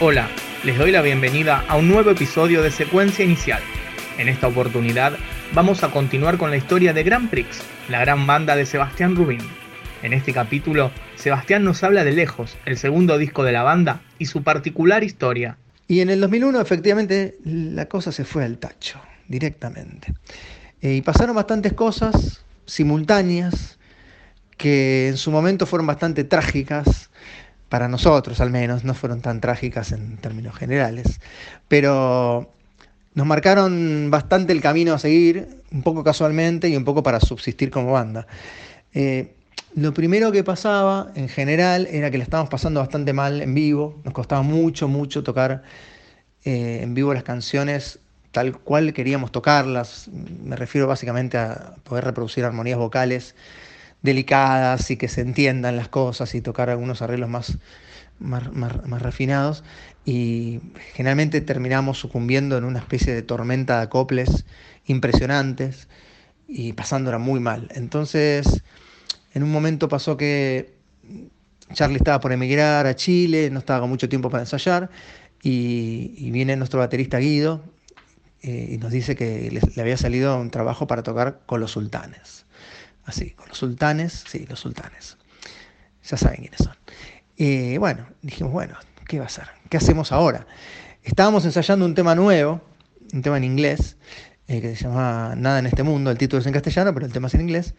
Hola, les doy la bienvenida a un nuevo episodio de Secuencia Inicial. En esta oportunidad vamos a continuar con la historia de Grand Prix, la gran banda de Sebastián Rubín. En este capítulo, Sebastián nos habla de Lejos, el segundo disco de la banda y su particular historia. Y en el 2001 efectivamente la cosa se fue al tacho, directamente. Eh, y pasaron bastantes cosas simultáneas que en su momento fueron bastante trágicas, para nosotros al menos, no fueron tan trágicas en términos generales, pero nos marcaron bastante el camino a seguir, un poco casualmente y un poco para subsistir como banda. Eh, lo primero que pasaba en general era que le estábamos pasando bastante mal en vivo, nos costaba mucho, mucho tocar eh, en vivo las canciones tal cual queríamos tocarlas, me refiero básicamente a poder reproducir armonías vocales delicadas y que se entiendan las cosas y tocar algunos arreglos más, más, refinados. Y generalmente terminamos sucumbiendo en una especie de tormenta de acoples impresionantes y pasándola muy mal. Entonces, en un momento pasó que Charlie estaba por emigrar a Chile, no estaba con mucho tiempo para ensayar, y, viene nuestro baterista Guido eh, y nos dice que le había salido un trabajo para tocar con los sultanes. Así, con los sultanes, sí, los sultanes. Ya saben quiénes son. Y bueno, dijimos, bueno, ¿qué va a ser? ¿Qué hacemos ahora? Estábamos ensayando un tema nuevo, un tema en inglés, eh, que se llama Nada en este mundo, el título es en castellano, pero el tema es en inglés.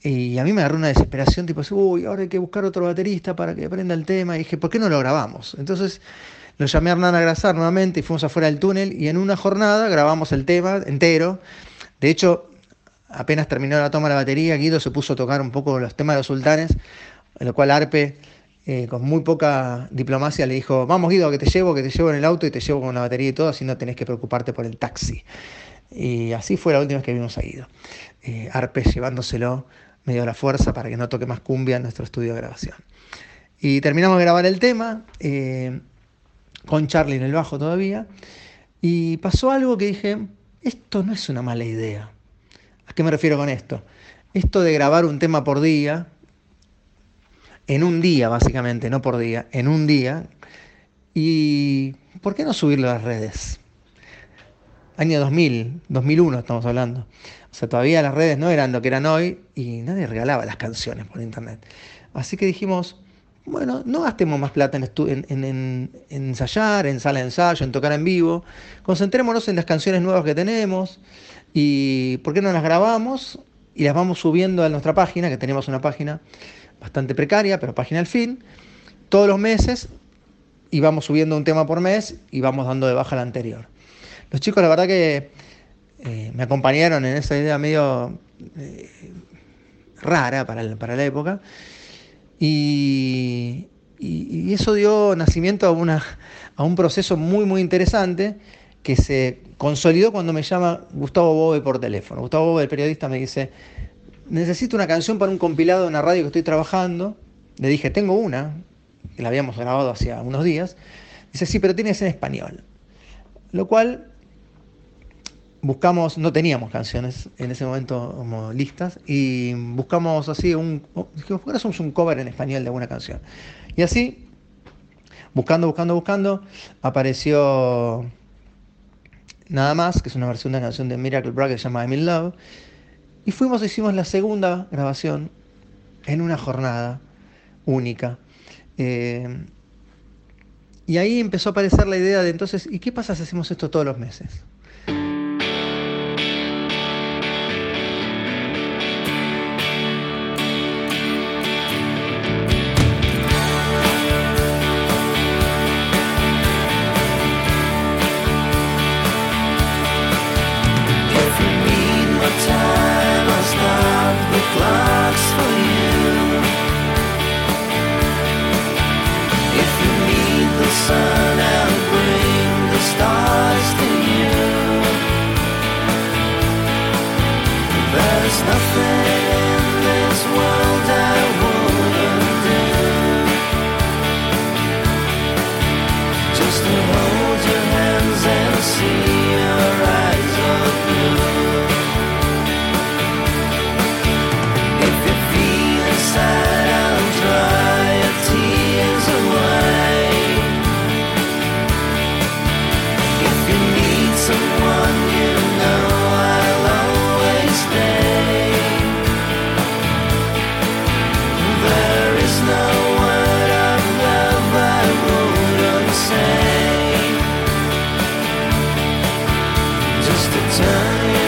Y a mí me agarró una desesperación, tipo, uy, ahora hay que buscar otro baterista para que aprenda el tema. Y dije, ¿por qué no lo grabamos? Entonces lo llamé a Hernán Agrasar nuevamente y fuimos afuera del túnel y en una jornada grabamos el tema entero. De hecho, apenas terminó la toma de la batería, Guido se puso a tocar un poco los temas de los sultanes, en lo cual Arpe, eh, con muy poca diplomacia, le dijo, vamos Guido, que te llevo, que te llevo en el auto y te llevo con la batería y todo, así no tenés que preocuparte por el taxi. Y así fue la última vez que vimos a Guido. Eh, Arpe llevándoselo medio a la fuerza para que no toque más cumbia en nuestro estudio de grabación. Y terminamos de grabar el tema, eh, con Charlie en el bajo todavía, y pasó algo que dije, esto no es una mala idea. ¿A qué me refiero con esto? Esto de grabar un tema por día, en un día básicamente, no por día, en un día, y ¿por qué no subirlo a las redes? Año 2000, 2001 estamos hablando. O sea, todavía las redes no eran lo que eran hoy y nadie regalaba las canciones por internet. Así que dijimos, bueno, no gastemos más plata en, en, ensayar, en sala de ensayo, en tocar en vivo. Concentrémonos en las canciones nuevas que tenemos, ¿Y por qué no las grabamos y las vamos subiendo a nuestra página, que tenemos una página bastante precaria, pero página al fin, todos los meses y vamos subiendo un tema por mes y vamos dando de baja la anterior. Los chicos, la verdad que eh, me acompañaron en esa idea medio eh, rara para, la época. Y, eso dio nacimiento a, una, a un proceso muy, muy interesante que se consolidó cuando me llama Gustavo Bobe por teléfono. Gustavo Bobe, el periodista, me dice, necesito una canción para un compilado de una radio que estoy trabajando. Le dije, tengo una, que la habíamos grabado hacía unos días. Dice, sí, pero tienes en español. Lo cual buscamos, no teníamos canciones en ese momento como listas, y buscamos así un, dijimos, ¿por qué un cover en español de alguna canción? Y así, buscando, buscando, buscando, apareció nada más, que es una versión de una canción de Miracle Bride que se llama I'm in Love. Y fuimos, hicimos la segunda grabación en una jornada única. Eh, y ahí empezó a aparecer la idea de entonces, ¿y qué pasa si hacemos esto todos los meses? to turn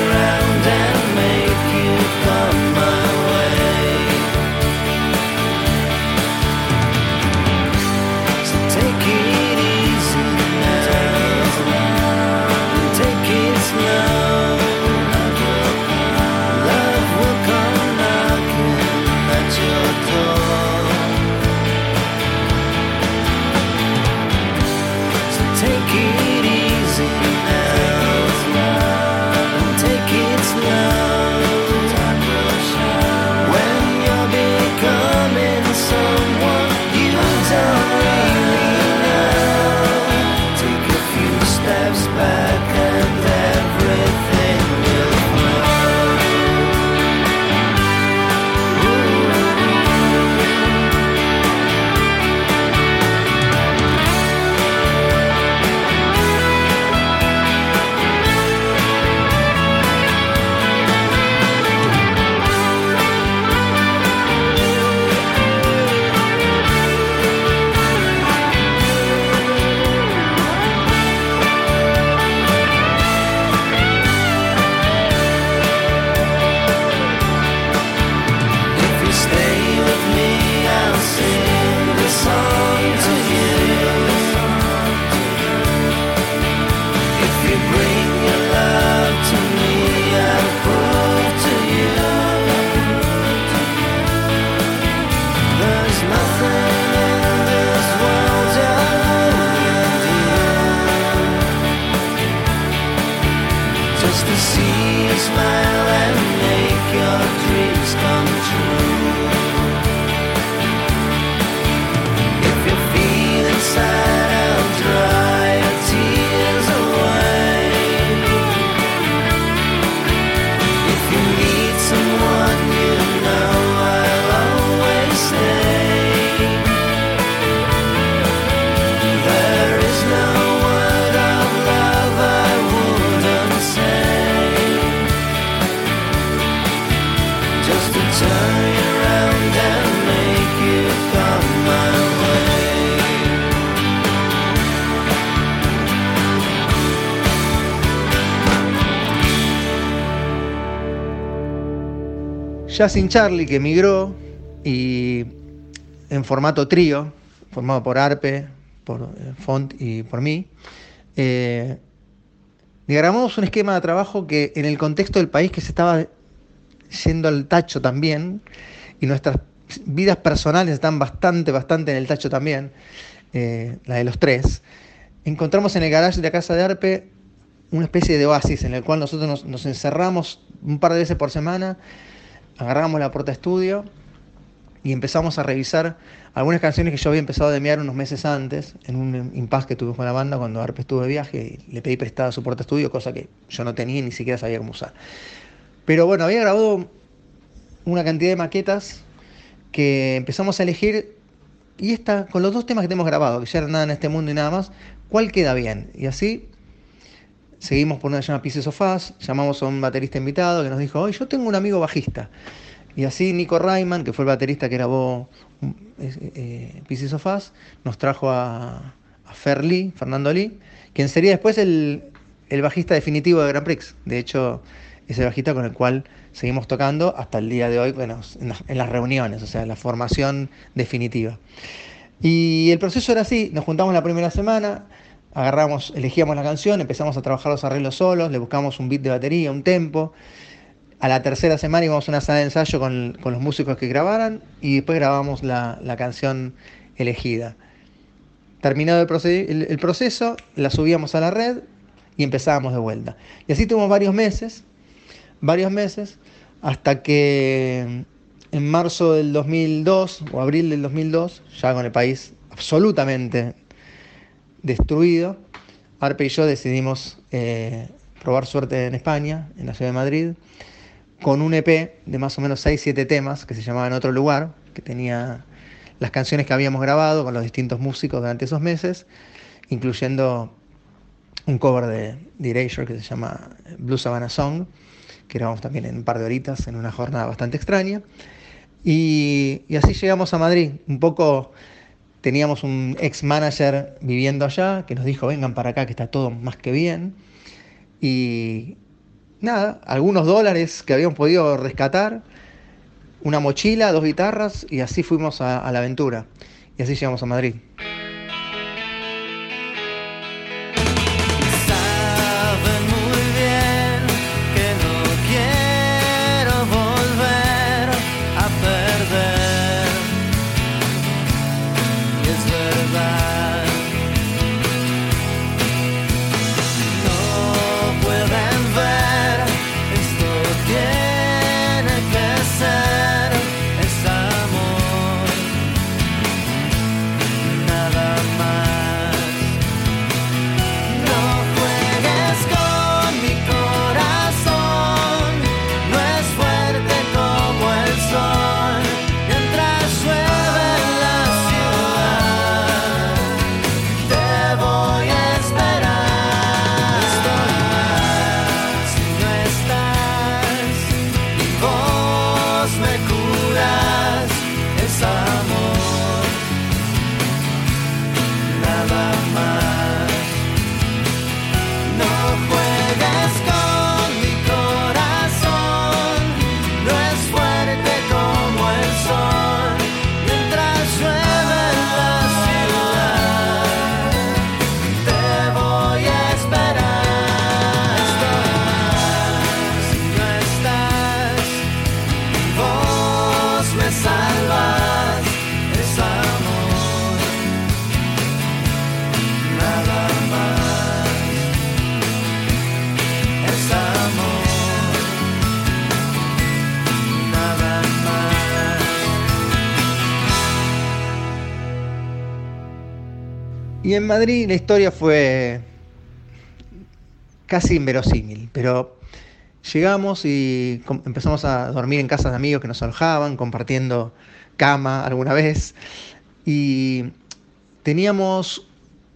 Ya sin Charlie, que emigró, y en formato trío, formado por Arpe, por eh, Font y por mí, eh, diagramamos un esquema de trabajo que en el contexto del país que se estaba yendo al tacho también, y nuestras vidas personales están bastante, bastante en el tacho también, eh, la de los tres, encontramos en el garage de la casa de Arpe una especie de oasis en el cual nosotros nos, nos encerramos un par de veces por semana agarramos la porta estudio y empezamos a revisar algunas canciones que yo había empezado a demear unos meses antes, en un impasse que tuve con la banda cuando Arpe estuvo de viaje y le pedí prestada su porta estudio, cosa que yo no tenía y ni siquiera sabía cómo usar. Pero bueno, había grabado una cantidad de maquetas que empezamos a elegir y esta, con los dos temas que tenemos grabado, que ya eran nada en este mundo y nada más, ¿cuál queda bien? Y así Seguimos por una que se llama Pieces of llamamos a un baterista invitado que nos dijo, hoy yo tengo un amigo bajista. Y así Nico Rayman, que fue el baterista que grabó eh, Pieces of nos trajo a, Fer Lee, Fernando Lee, quien sería después el, bajista definitivo de Grand Prix. De hecho, es el bajista con el cual seguimos tocando hasta el día de hoy bueno, en, las, en las reuniones, o sea, la formación definitiva. Y el proceso era así, nos juntamos la primera semana, agarramos, elegíamos la canción, empezamos a trabajar los arreglos solos, le buscamos un beat de batería, un tempo. A la tercera semana íbamos a una sala de ensayo con, los músicos que grabaran y después grabamos la, canción elegida. Terminado el, el, proceso, la subíamos a la red y empezábamos de vuelta. Y así tuvimos varios meses, varios meses, hasta que en marzo del 2002 o abril del 2002, ya con el país absolutamente destruido, Arpe y yo decidimos eh, probar suerte en España, en la ciudad de Madrid, con un EP de más o menos 6-7 temas que se llamaba En otro lugar, que tenía las canciones que habíamos grabado con los distintos músicos durante esos meses, incluyendo un cover de, de Erasure que se llama Blue Savannah Song, que grabamos también en un par de horitas en una jornada bastante extraña. Y, y así llegamos a Madrid, un poco teníamos un ex manager viviendo allá que nos dijo, vengan para acá, que está todo más que bien. Y nada, algunos dólares que habíamos podido rescatar, una mochila, dos guitarras, y así fuimos a, la aventura. Y así llegamos a Madrid. Y en Madrid la historia fue casi inverosímil, pero llegamos y empezamos a dormir en casas de amigos que nos alojaban, compartiendo cama alguna vez. Y teníamos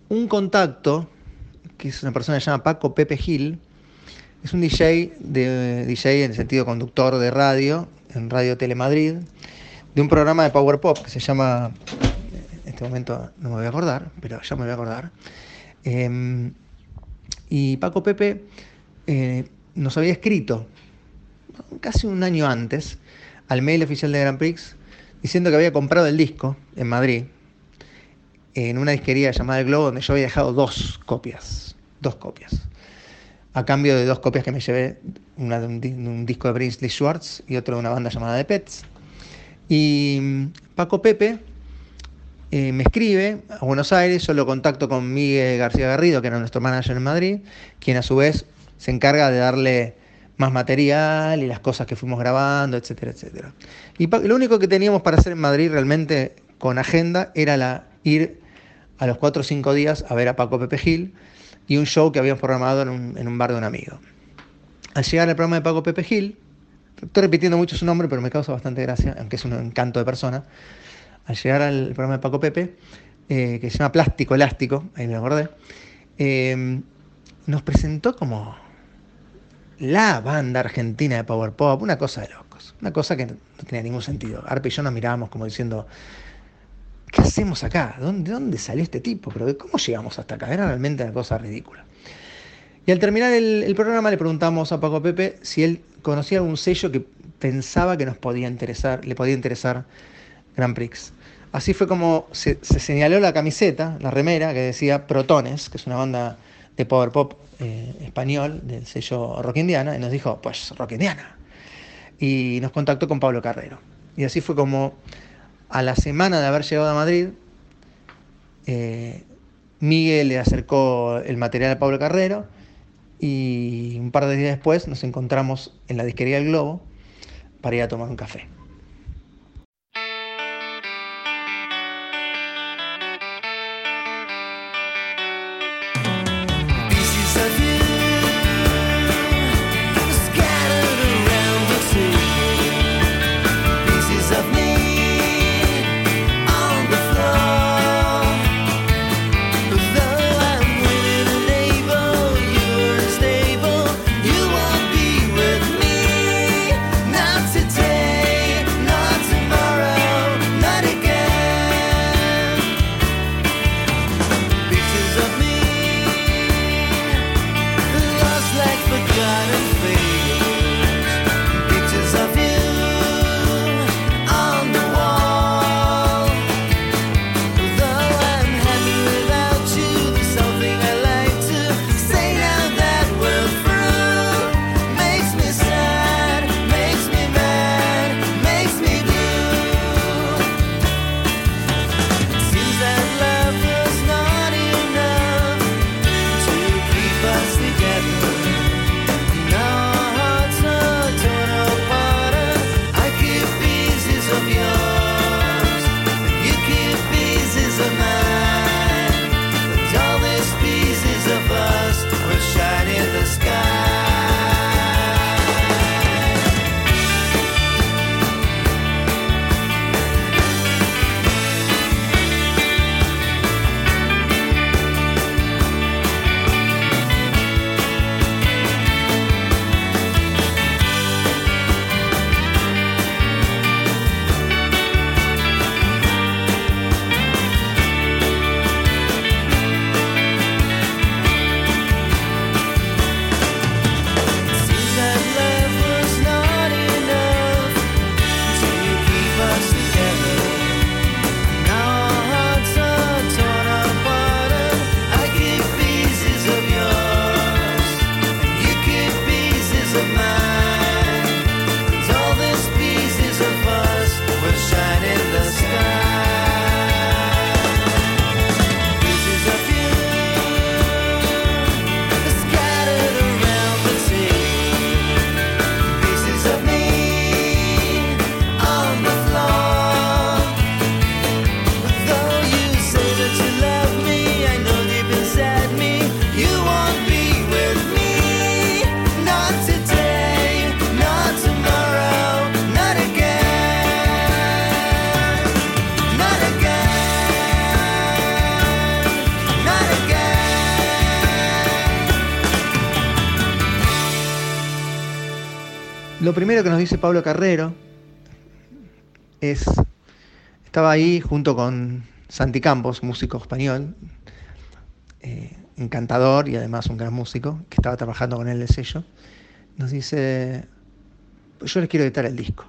un contacto, que es una persona que se llama Paco Pepe Gil, es un DJ, de, DJ en el sentido conductor de radio, en Radio Telemadrid, de un programa de Power Pop que se llama, este momento no me voy a acordar, pero ya me voy a acordar. Em, y Paco Pepe eh, nos había escrito casi un año antes al mail oficial de Grand Prix diciendo que había comprado el disco en Madrid, en una disquería llamada El Globo, donde yo había dejado dos copias, dos copias, a cambio de dos copias que me llevé, una de un, disco de Brinsley Schwartz y otro de una banda llamada The Pets. Y mm, Paco Pepe eh, me escribe a Buenos Aires, yo lo contacto con Miguel García Garrido, que era nuestro manager en Madrid, quien a su vez se encarga de darle más material y las cosas que fuimos grabando, etcétera, etcétera. Y lo único que teníamos para hacer en Madrid realmente con agenda era la, ir a los cuatro o cinco días a ver a Paco Pepe Gil y un show que habíamos programado en un, bar de un amigo. Al llegar al programa de Paco Pepe Gil, estoy repitiendo mucho su nombre, pero me causa bastante gracia, aunque es un encanto de persona. Al llegar al programa de Paco Pepe, eh, que se llama Plástico Elástico, ahí me acordé, eh, nos presentó como la banda argentina de Power Pop, una cosa de locos, una cosa que no tenía ningún sentido. Arpe y yo nos mirábamos como diciendo, ¿qué hacemos acá? ¿Dónde, dónde salió este tipo? ¿Pero cómo llegamos hasta acá? Era realmente una cosa ridícula. Y al terminar el, programa le preguntamos a Paco Pepe si él conocía algún sello que pensaba que nos podía interesar, le podía interesar Grand Prix. Así fue como se, se señaló la camiseta, la remera, que decía Protones, que es una banda de power pop eh, español del sello Rock Indiana y nos dijo, pues Rock Indiana. Y nos contactó con Pablo Carrero. Y así fue como a la semana de haber llegado a Madrid, eh, Miguel le acercó el material a Pablo Carrero y un par de días después nos encontramos en la disquería del Globo para ir a tomar un café. Lo primero que nos dice Pablo Carrero es, estaba ahí junto con Santi Campos, músico español, eh, encantador y además un gran músico, que estaba trabajando con él el sello, nos dice, yo les quiero editar el disco.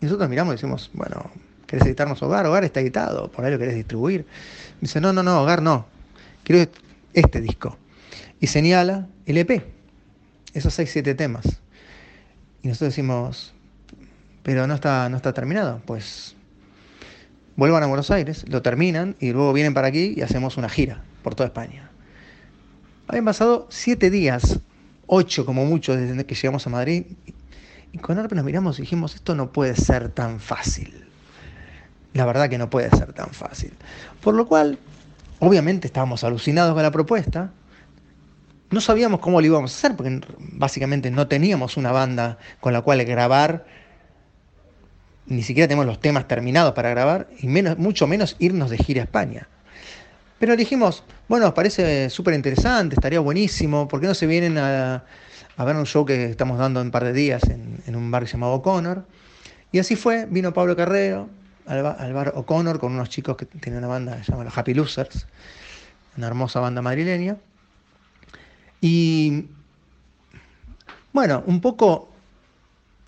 Y nosotros miramos y decimos, bueno, ¿querés editarnos Hogar? Hogar está editado, por ahí lo querés distribuir. dice, no, no, no, Hogar no, quiero este disco. Y señala el EP, esos seis, siete temas. Y nosotros decimos, pero no está, no está terminado. Pues vuelvan a Buenos Aires, lo terminan y luego vienen para aquí y hacemos una gira por toda España. Habían pasado siete días, ocho como mucho desde que llegamos a Madrid, y con Arpe nos miramos y dijimos, esto no puede ser tan fácil. La verdad que no puede ser tan fácil. Por lo cual, obviamente estábamos alucinados con la propuesta. No sabíamos cómo lo íbamos a hacer, porque básicamente no teníamos una banda con la cual grabar ni siquiera tenemos los temas terminados para grabar y menos, mucho menos irnos de gira a España. Pero dijimos, bueno, parece súper interesante, estaría buenísimo, ¿por qué no se vienen a, ver un show que estamos dando en un par de días en, un bar llamado O'Connor? Y así fue, vino Pablo Carrero al, bar O'Connor con unos chicos que tienen una banda que se llama Happy Losers, una hermosa banda madrileña. Y bueno, un poco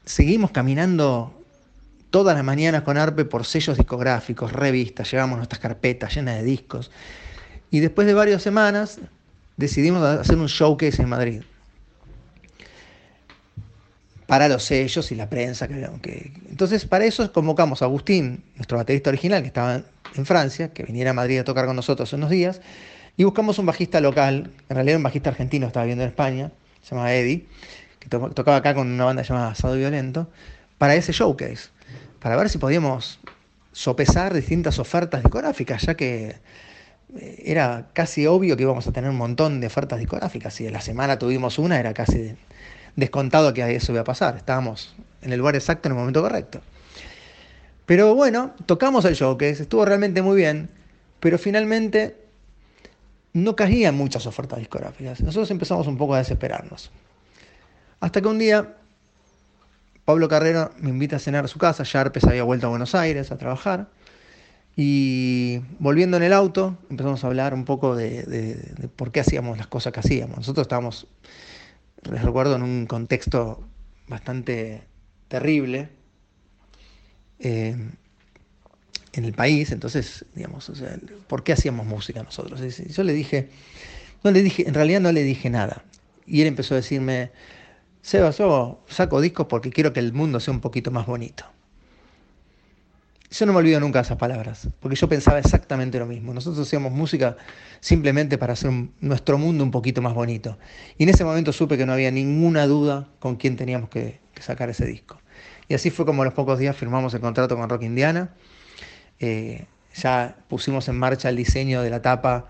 seguimos caminando todas las mañanas con Arpe por sellos discográficos, revistas, llevamos nuestras carpetas llenas de discos. Y después de varias semanas decidimos hacer un showcase en Madrid. Para los sellos y la prensa. Que, entonces, para eso convocamos a Agustín, nuestro baterista original, que estaba en Francia, que viniera a Madrid a tocar con nosotros unos días, y buscamos un bajista local, en realidad un bajista argentino, estaba viendo en España, se llama Eddie, que tocaba acá con una banda llamada Asado Violento, para ese showcase para ver si podíamos sopesar distintas ofertas discográficas, ya que eh, era casi obvio que íbamos a tener un montón de ofertas discográficas. Si en la semana tuvimos una, era casi descontado que eso iba a pasar. Estábamos en el lugar exacto en el momento correcto. Pero bueno, tocamos el showcase, estuvo realmente muy bien, pero finalmente no caían muchas ofertas discográficas. Nosotros empezamos un poco a desesperarnos. Hasta que un día Pablo Carrero me invita a cenar a su casa, ya Arpes había vuelto a Buenos Aires a trabajar. Y volviendo en el auto, empezamos a hablar un poco de, por qué hacíamos las cosas que hacíamos. Nosotros estábamos, les recuerdo, en un contexto bastante terrible eh, en el país. Entonces, digamos, ¿por qué hacíamos música nosotros? yo le dije, no le dije, en realidad no le dije nada. Y él empezó a decirme, Seba, yo saco discos porque quiero que el mundo sea un poquito más bonito. Yo no me olvido nunca de esas palabras, porque yo pensaba exactamente lo mismo. Nosotros hacíamos música simplemente para hacer nuestro mundo un poquito más bonito. Y en ese momento supe que no había ninguna duda con quién teníamos que, sacar ese disco. Y así fue como a los pocos días firmamos el contrato con Rock Indiana. Eh, ya pusimos en marcha el diseño de la tapa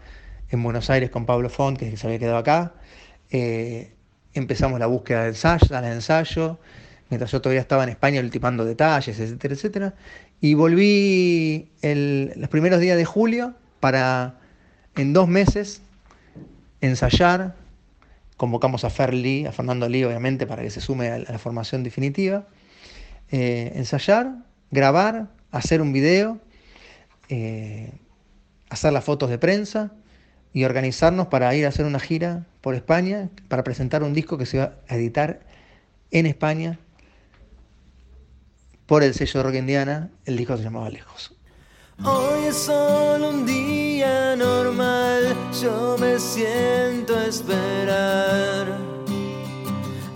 en Buenos Aires con Pablo Font, que se había quedado acá. Eh, empezamos la búsqueda del ensayo, del ensayo, mientras yo todavía estaba en España ultimando detalles, etcétera, etcétera. Y volví los primeros días de julio para en dos meses ensayar. Convocamos a Fer Lee, a Fernando Lee, obviamente, para que se sume a la formación definitiva. Eh, ensayar, grabar, hacer un video, eh, hacer las fotos de prensa y organizarnos para ir a hacer una gira por España para presentar un disco que se va a editar en España por el sello de Rock Indiana. El disco se llamaba Lejos. Hoy es solo un día normal, yo me siento a esperar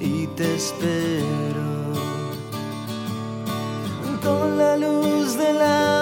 y te espero con la luz del amanecer.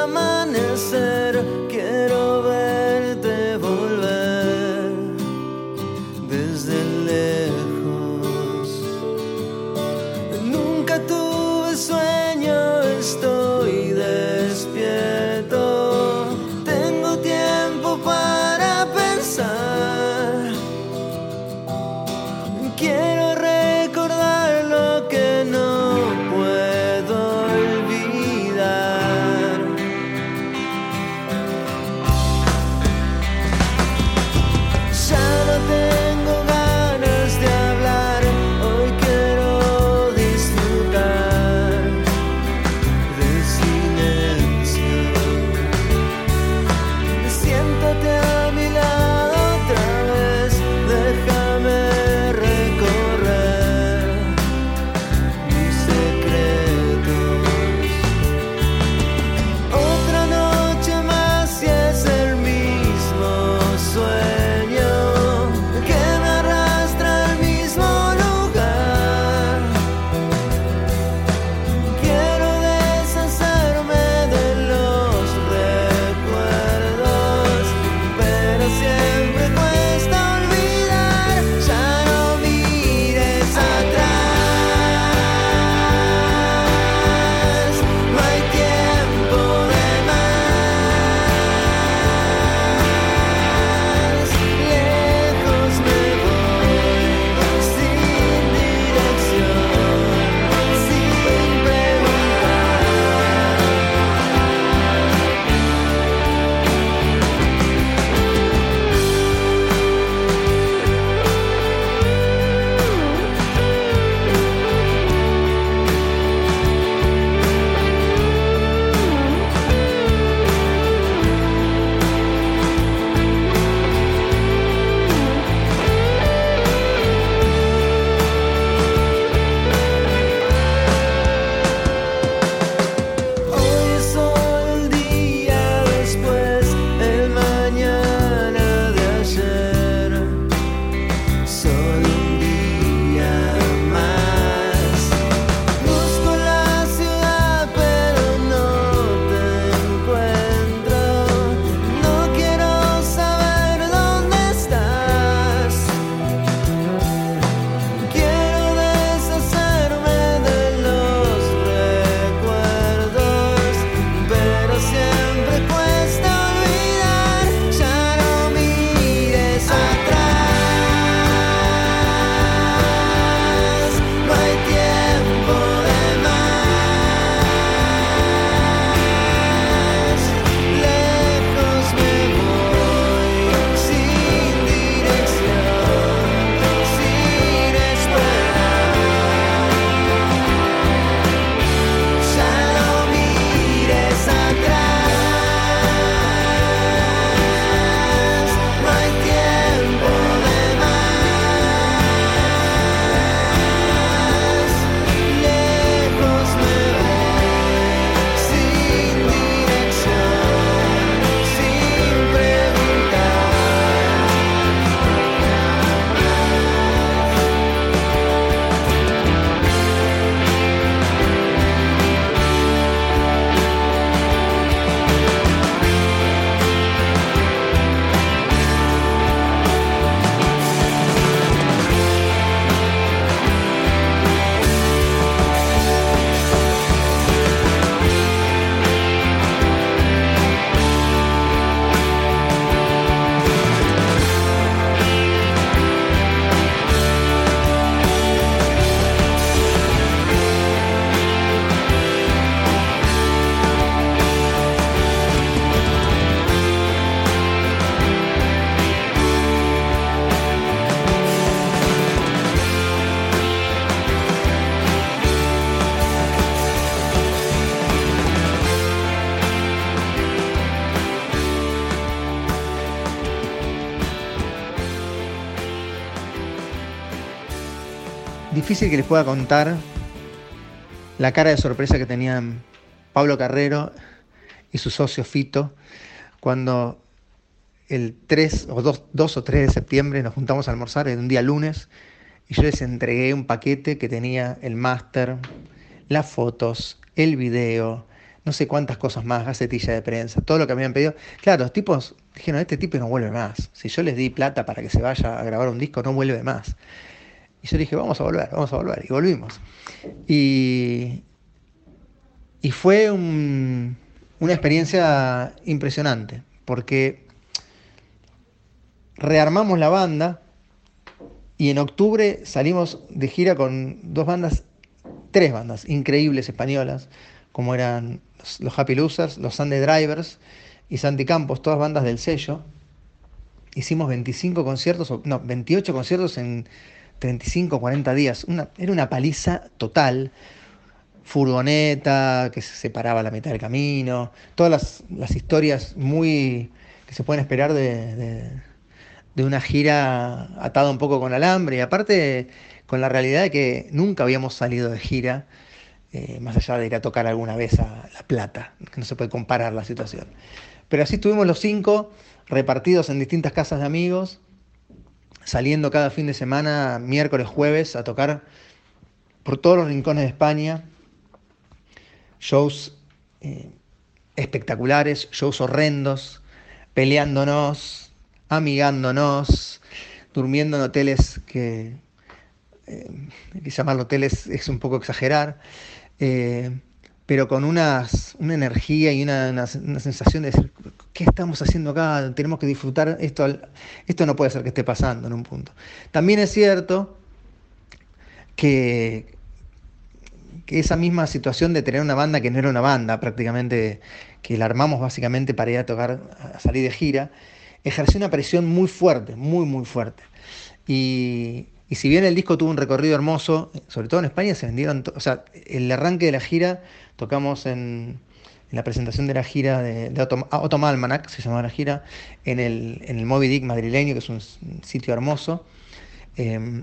Difícil que les pueda contar la cara de sorpresa que tenían Pablo Carrero y su socio Fito cuando el 3 o 2, o 3 de septiembre nos juntamos a almorzar, en un día lunes, y yo les entregué un paquete que tenía el máster, las fotos, el video, no sé cuántas cosas más, gacetilla de prensa, todo lo que me habían pedido. Claro, los tipos dijeron, este tipo no vuelve más. Si yo les di plata para que se vaya a grabar un disco, no vuelve más. Y yo dije, vamos a volver, vamos a volver. Y volvimos. Y, y fue una experiencia impresionante, porque rearmamos la banda y en octubre salimos de gira con dos bandas, tres bandas increíbles españolas, como eran los, Happy Losers, los Sunday Drivers y Santi Campos, todas bandas del sello. Hicimos 25 conciertos, no, 28 conciertos en 35, 40 días. Una, era una paliza total. Furgoneta que se separaba a la mitad del camino. Todas las, historias muy que se pueden esperar de, de, una gira atada un poco con alambre. Y aparte con la realidad de que nunca habíamos salido de gira. Eh, más allá de ir a tocar alguna vez a La Plata, no se puede comparar la situación. Pero así estuvimos los cinco repartidos en distintas casas de amigos, saliendo cada fin de semana, miércoles, jueves, a tocar por todos los rincones de España, shows eh, espectaculares, shows horrendos, peleándonos, amigándonos, durmiendo en hoteles que, eh, llamarlo hoteles es un poco exagerar, eh, pero con una energía y una, sensación de ¿qué estamos haciendo acá? Tenemos que disfrutar, esto, esto no puede ser que esté pasando en un punto. También es cierto que, que esa misma situación de tener una banda que no era una banda, prácticamente, que la armamos básicamente para ir a tocar, a salir de gira, ejerció una presión muy fuerte, muy, muy fuerte. Y, y si bien el disco tuvo un recorrido hermoso, sobre todo en España se vendieron, o sea, el arranque de la gira, tocamos en, en la presentación de la gira de, de Almanac, se llamaba la gira, en el, en el Moby Dick madrileño, que es un sitio hermoso. Eh,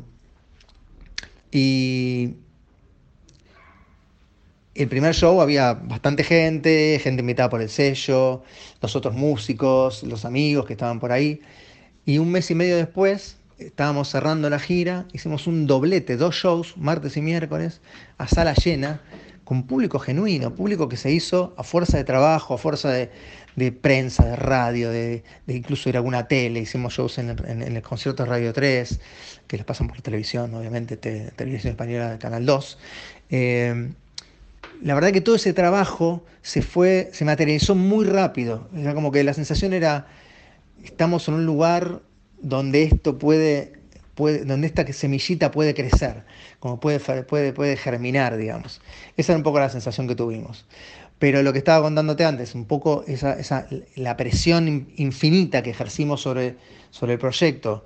y el primer show había bastante gente, gente invitada por el sello, los otros músicos, los amigos que estaban por ahí. Y un mes y medio después estábamos cerrando la gira, hicimos un doblete, dos shows, martes y miércoles, a sala llena, con público genuino, público que se hizo a fuerza de trabajo, a fuerza de, prensa, de radio, de, incluso ir a alguna tele. Hicimos shows en, el concierto de Radio 3, que les pasan por televisión, obviamente, Televisión Española de Canal 2. Eh, la verdad que todo ese trabajo se fue, se materializó muy rápido. Era como que la sensación era, estamos en un lugar donde esto puede, donde esta semillita puede crecer, como puede, puede, puede germinar, digamos. Esa era un poco la sensación que tuvimos. Pero lo que estaba contándote antes, un poco esa, esa, la presión infinita que ejercimos sobre, sobre el proyecto,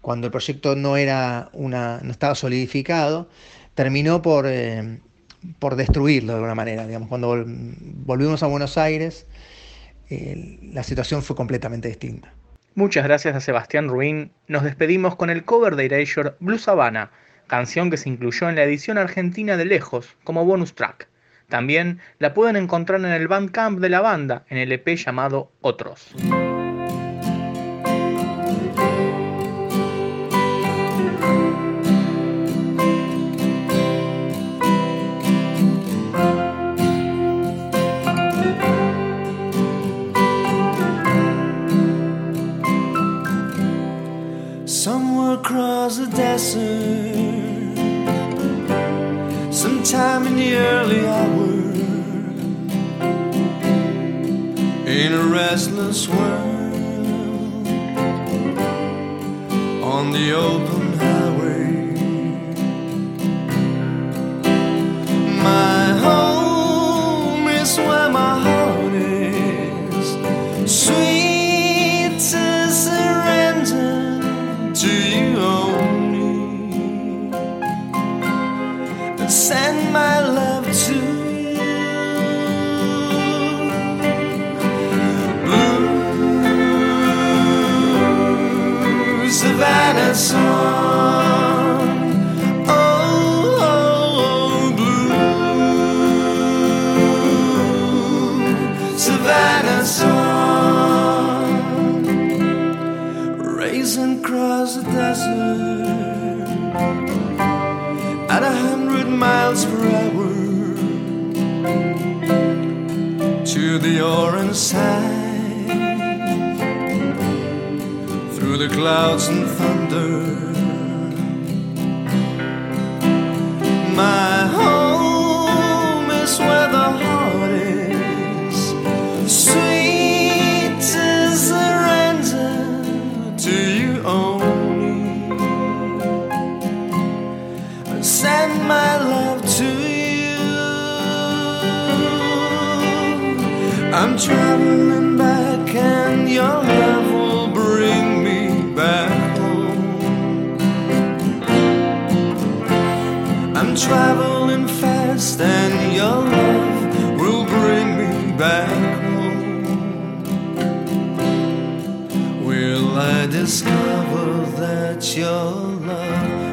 cuando el proyecto no, era una, no estaba solidificado, terminó por, eh, por destruirlo de alguna manera. Digamos. Cuando volvimos a Buenos Aires, eh, la situación fue completamente distinta. Muchas gracias a Sebastián Ruin. Nos despedimos con el cover de Erasure Blue Savannah, canción que se incluyó en la edición argentina de Lejos como bonus track. También la pueden encontrar en el Bandcamp de la banda en el EP llamado Otros. Across a desert sometime in the early hour in a restless world on the open Savannah song. Oh, oh, oh blue Savannah song. Racing across the desert at a hundred miles per hour to the orange side. Clouds I'm fast, and your love will bring me back home. Will I discover that your love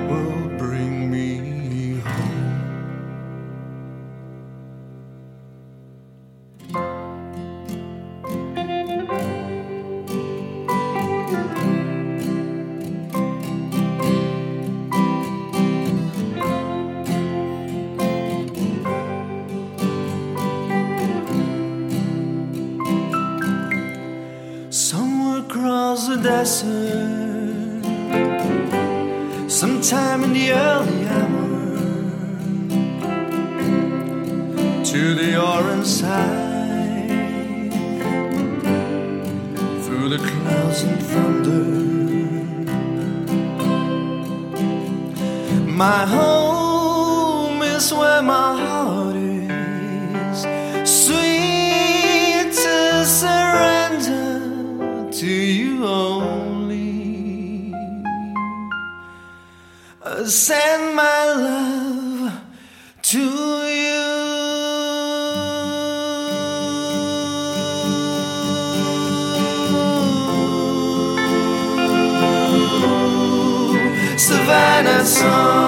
My home is where my heart is, sweet to surrender to you only. Send my love to you. Savannah song.